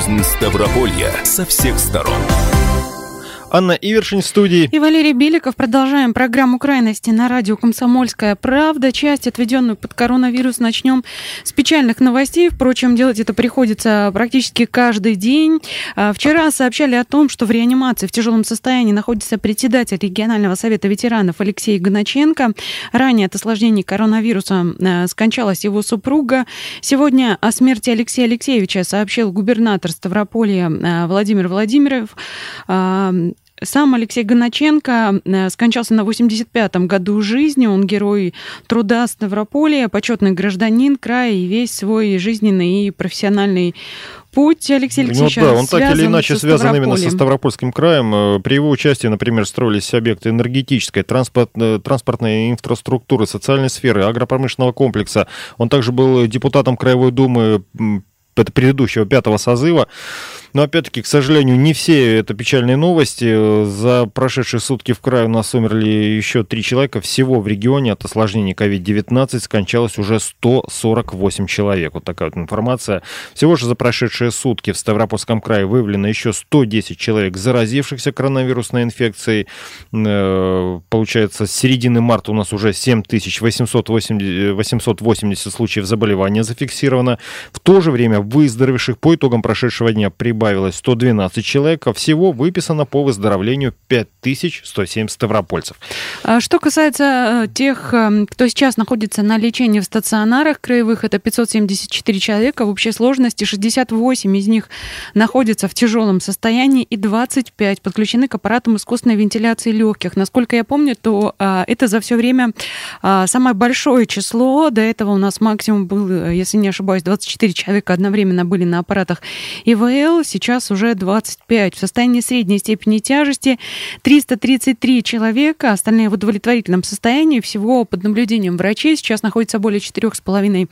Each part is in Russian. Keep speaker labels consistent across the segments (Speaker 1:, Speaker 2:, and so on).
Speaker 1: жизнь Ставрополья со всех сторон.
Speaker 2: Анна Ивершин в студии.
Speaker 3: И Валерий Беликов. Продолжаем программу крайности на радио «Комсомольская правда». Часть, отведенную под коронавирус, начнем с печальных новостей. Впрочем, делать это приходится практически каждый день. А, вчера сообщали о том, что в реанимации в тяжелом состоянии находится председатель регионального совета ветеранов Алексей Гначенко. Ранее от осложнений коронавируса а, скончалась его супруга. Сегодня о смерти Алексея Алексеевича сообщил губернатор Ставрополья а, Владимир Владимиров. Сам Алексей Гоначенко э, скончался на 85-м году жизни. Он герой труда Ставрополя, почетный гражданин края и весь свой жизненный и профессиональный путь Алексей Алексеевич
Speaker 2: ну, да, он так или иначе связан именно со Ставропольским краем. Э, при его участии, например, строились объекты энергетической, транспорт, э, транспортной инфраструктуры, социальной сферы, агропромышленного комплекса. Он также был депутатом Краевой Думы предыдущего пятого созыва. Но опять-таки, к сожалению, не все это печальные новости. За прошедшие сутки в крае у нас умерли еще три человека. Всего в регионе от осложнений COVID-19 скончалось уже 148 человек. Вот такая вот информация. Всего же за прошедшие сутки в Ставропольском крае выявлено еще 110 человек, заразившихся коронавирусной инфекцией. Э, получается, с середины марта у нас уже 7880 880 случаев заболевания зафиксировано. В то же время выздоровевших по итогам прошедшего дня прибавилось прибавилось 112 человек, а всего выписано по выздоровлению 5170 ставропольцев.
Speaker 3: А что касается э, тех, э, кто сейчас находится на лечении в стационарах краевых, это 574 человека, в общей сложности 68 из них находятся в тяжелом состоянии и 25 подключены к аппаратам искусственной вентиляции легких. Насколько я помню, то а, это за все время самое большое число. До этого у нас максимум был, э, если не ошибаюсь, 24 человека одновременно были на аппаратах ИВЛ сейчас уже 25. В состоянии средней степени тяжести 333 человека, остальные в удовлетворительном состоянии. Всего под наблюдением врачей сейчас находится более 4,5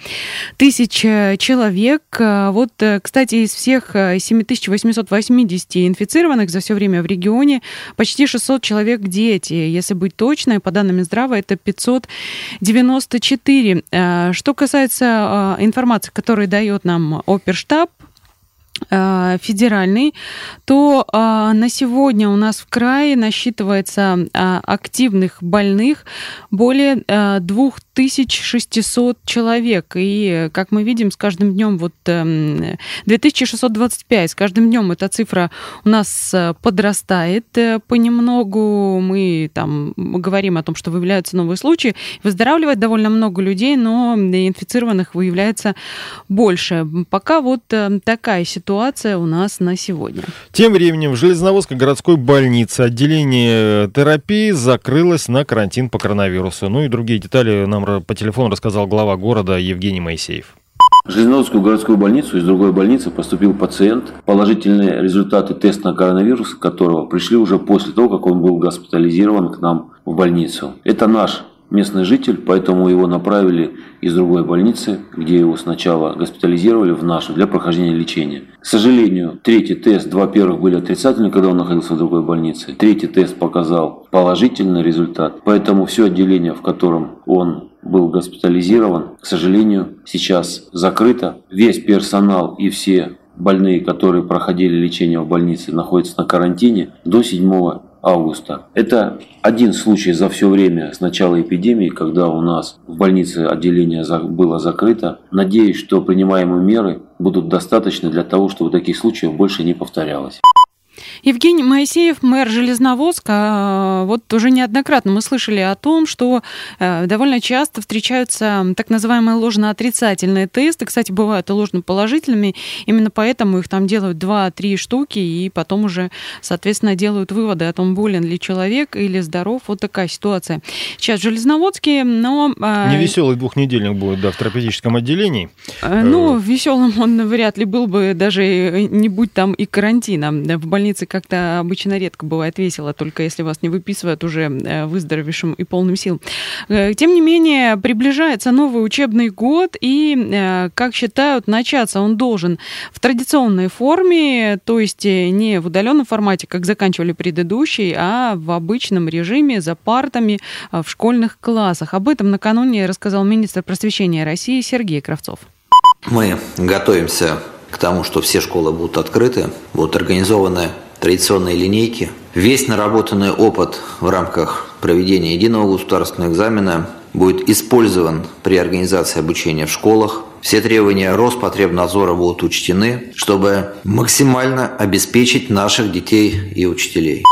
Speaker 3: тысяч э, человек. А вот, э, кстати, из всех 7880 э, инфицированных за все время в регионе почти 600 человек дети. Если быть точной, по данным Минздрава, это 594. Что касается информации, которую дает нам оперштаб, федеральный, то а, на сегодня у нас в крае насчитывается а, активных больных более а, 2600 человек. И, как мы видим, с каждым днем вот 2625, эм, с каждым днем эта цифра у нас э, подрастает э, понемногу. Мы там говорим о том, что выявляются новые случаи. Выздоравливает довольно много людей, но инфицированных выявляется больше. Пока вот такая ситуация ситуация у нас на сегодня.
Speaker 2: Тем временем в Железноводской городской больнице отделение терапии закрылось на карантин по коронавирусу. Ну и другие детали нам по телефону рассказал глава города Евгений Моисеев.
Speaker 4: В Железноводскую городскую больницу из другой больницы поступил пациент, положительные результаты теста на коронавирус которого пришли уже после того, как он был госпитализирован к нам в больницу. Это наш местный житель, поэтому его направили из другой больницы, где его сначала госпитализировали в нашу для прохождения лечения. К сожалению, третий тест, два первых были отрицательны, когда он находился в другой больнице. Третий тест показал положительный результат, поэтому все отделение, в котором он был госпитализирован, к сожалению, сейчас закрыто. Весь персонал и все больные, которые проходили лечение в больнице, находятся на карантине до 7 августа. Это один случай за все время с начала эпидемии, когда у нас в больнице отделение было закрыто. Надеюсь, что принимаемые меры будут достаточны для того, чтобы таких случаев больше не повторялось.
Speaker 3: Евгений Моисеев, мэр Железноводска, а, вот уже неоднократно мы слышали о том, что э, довольно часто встречаются так называемые ложно-отрицательные тесты. Кстати, бывают и ложно-положительными. Именно поэтому их там делают 2-3 штуки, и потом уже, соответственно, делают выводы о том, болен ли человек или здоров. Вот такая ситуация. Сейчас в Железноводске, но...
Speaker 2: А, Невеселый двухнедельник будет, да, в терапевтическом отделении.
Speaker 3: Э, ну, э, веселым он вряд ли был бы, даже не будь там и карантина. В больнице как-то обычно редко бывает весело, только если вас не выписывают уже э, выздоровевшим и полным сил. Э, тем не менее, приближается новый учебный год, и, э, как считают, начаться он должен в традиционной форме, то есть не в удаленном формате, как заканчивали предыдущий, а в обычном режиме за партами в школьных классах. Об этом накануне рассказал министр просвещения России Сергей Кравцов.
Speaker 5: Мы готовимся к к тому, что все школы будут открыты, будут организованы традиционные линейки. Весь наработанный опыт в рамках проведения единого государственного экзамена будет использован при организации обучения в школах. Все требования Роспотребнадзора будут учтены, чтобы максимально обеспечить наших детей и учителей.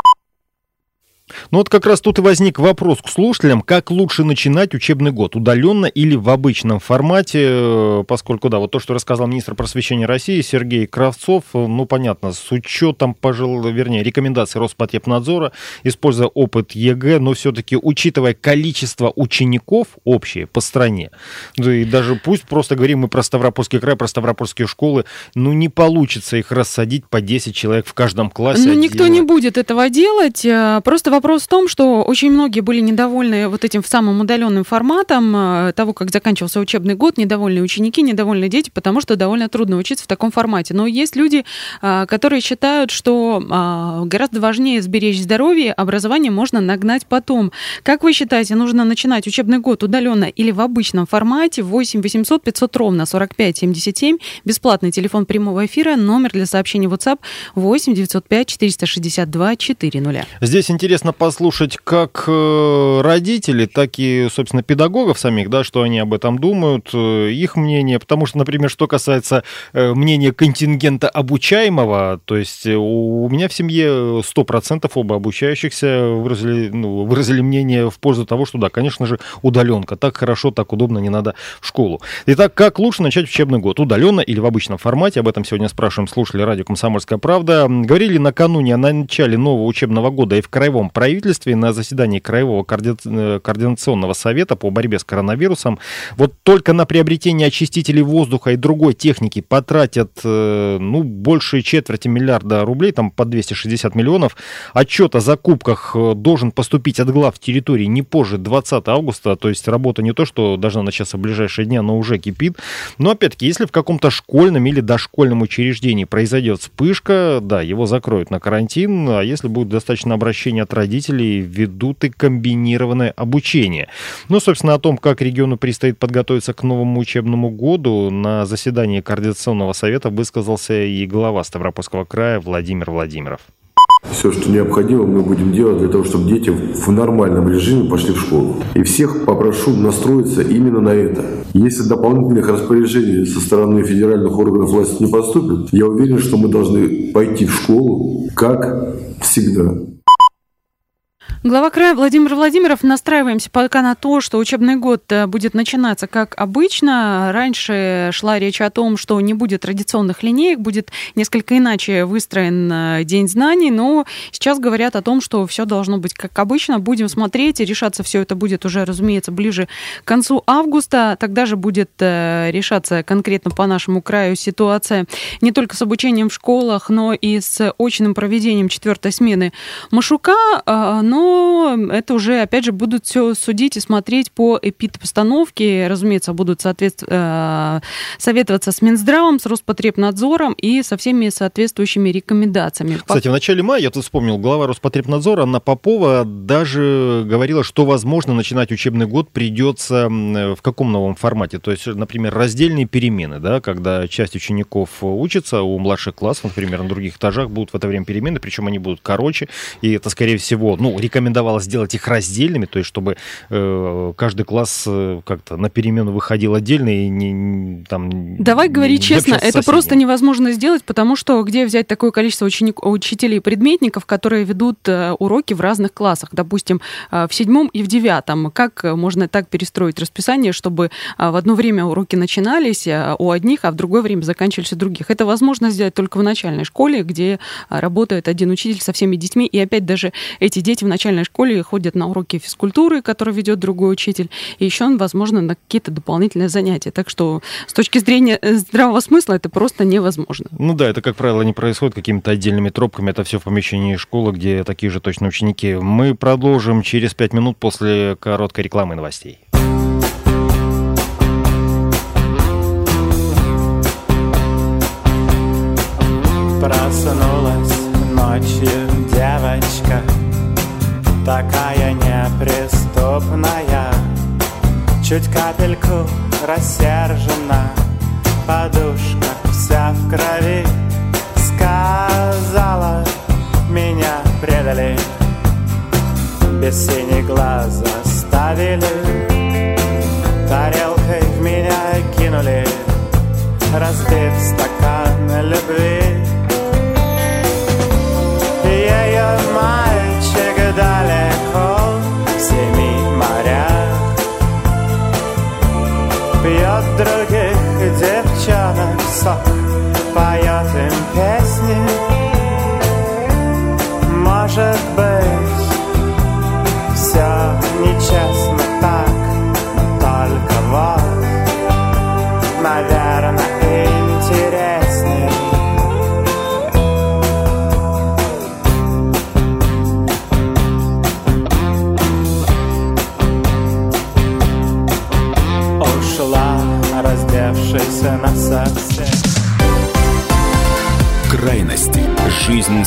Speaker 2: Ну вот как раз тут и возник вопрос к слушателям, как лучше начинать учебный год, удаленно или в обычном формате, э, поскольку, да, вот то, что рассказал министр просвещения России Сергей Кравцов, э, ну, понятно, с учетом, пожалуй, вернее, рекомендаций Роспотребнадзора, используя опыт ЕГЭ, но все-таки учитывая количество учеников общее по стране, да и даже пусть просто говорим мы про Ставропольский край, про Ставропольские школы, ну, не получится их рассадить по 10 человек в каждом классе.
Speaker 3: Ну, никто не будет этого делать, э, просто вопрос в том, что очень многие были недовольны вот этим самым удаленным форматом э, того, как заканчивался учебный год, недовольные ученики, недовольные дети, потому что довольно трудно учиться в таком формате. Но есть люди, э, которые считают, что э, гораздо важнее сберечь здоровье, образование можно нагнать потом. Как вы считаете, нужно начинать учебный год удаленно или в обычном формате? 8 800 500 ровно 45 77, бесплатный телефон прямого эфира, номер для сообщений WhatsApp 8 905 462 400.
Speaker 2: Здесь интересно послушать как э, родителей, так и, собственно, педагогов самих, да, что они об этом думают, э, их мнение, потому что, например, что касается э, мнения контингента обучаемого, то есть у меня в семье 100% оба обучающихся выразили, ну, выразили мнение в пользу того, что да, конечно же, удаленка, так хорошо, так удобно, не надо в школу. Итак, как лучше начать учебный год, удаленно или в обычном формате, об этом сегодня спрашиваем слушатели радио «Комсомольская правда». Говорили накануне о начале нового учебного года и в краевом правительстве на заседании Краевого э, координационного совета по борьбе с коронавирусом вот только на приобретение очистителей воздуха и другой техники потратят э, ну, больше четверти миллиарда рублей, там по 260 миллионов. Отчет о закупках э, должен поступить от глав территории не позже 20 августа, то есть работа не то, что должна начаться в ближайшие дни, но уже кипит. Но опять-таки, если в каком-то школьном или дошкольном учреждении произойдет вспышка, да, его закроют на карантин, а если будет достаточно обращения от руководителей ведут и комбинированное обучение. Ну, собственно, о том, как региону предстоит подготовиться к новому учебному году, на заседании Координационного совета высказался и глава Ставропольского края Владимир Владимиров.
Speaker 6: Все, что необходимо, мы будем делать для того, чтобы дети в нормальном режиме пошли в школу. И всех попрошу настроиться именно на это. Если дополнительных распоряжений со стороны федеральных органов власти не поступит, я уверен, что мы должны пойти в школу, как всегда.
Speaker 3: Глава края Владимир Владимиров. Настраиваемся пока на то, что учебный год э, будет начинаться как обычно. Раньше шла речь о том, что не будет традиционных линеек, будет несколько иначе выстроен э, День знаний, но сейчас говорят о том, что все должно быть как обычно. Будем смотреть, и решаться все это будет уже, разумеется, ближе к концу августа. Тогда же будет э, решаться конкретно по нашему краю ситуация не только с обучением в школах, но и с очным проведением четвертой смены Машука. Но это уже, опять же, будут все судить и смотреть по эпидпостановке. Разумеется, будут соответств... Э, советоваться с Минздравом, с Роспотребнадзором и со всеми соответствующими рекомендациями.
Speaker 2: Кстати, в начале мая, я тут вспомнил, глава Роспотребнадзора Анна Попова даже говорила, что, возможно, начинать учебный год придется в каком новом формате? То есть, например, раздельные перемены, да, когда часть учеников учится, у младших классов, например, на других этажах будут в это время перемены, причем они будут короче, и это, скорее всего, ну, рекомендация рекомендовалось сделать их раздельными, то есть чтобы э, каждый класс э, как-то на перемену выходил отдельно и не, там...
Speaker 3: Давай говорить честно, это просто невозможно сделать, потому что где взять такое количество ученик, учителей и предметников, которые ведут э, уроки в разных классах, допустим, э, в седьмом и в девятом? Как можно так перестроить расписание, чтобы э, в одно время уроки начинались э, у одних, а в другое время заканчивались у других? Это возможно сделать только в начальной школе, где э, работает один учитель со всеми детьми, и опять даже эти дети в начальной начальной школе ходят на уроки физкультуры, которые ведет другой учитель, и еще, возможно, на какие-то дополнительные занятия. Так что с точки зрения э, здравого смысла это просто невозможно.
Speaker 2: Ну да, это, как правило, не происходит какими-то отдельными тропками, это все в помещении школы, где такие же точно ученики. Мы продолжим через пять минут после короткой рекламы новостей.
Speaker 7: Проснулась ночью девочка такая неприступная. Чуть капельку рассержена Подушка вся в крови
Speaker 1: graça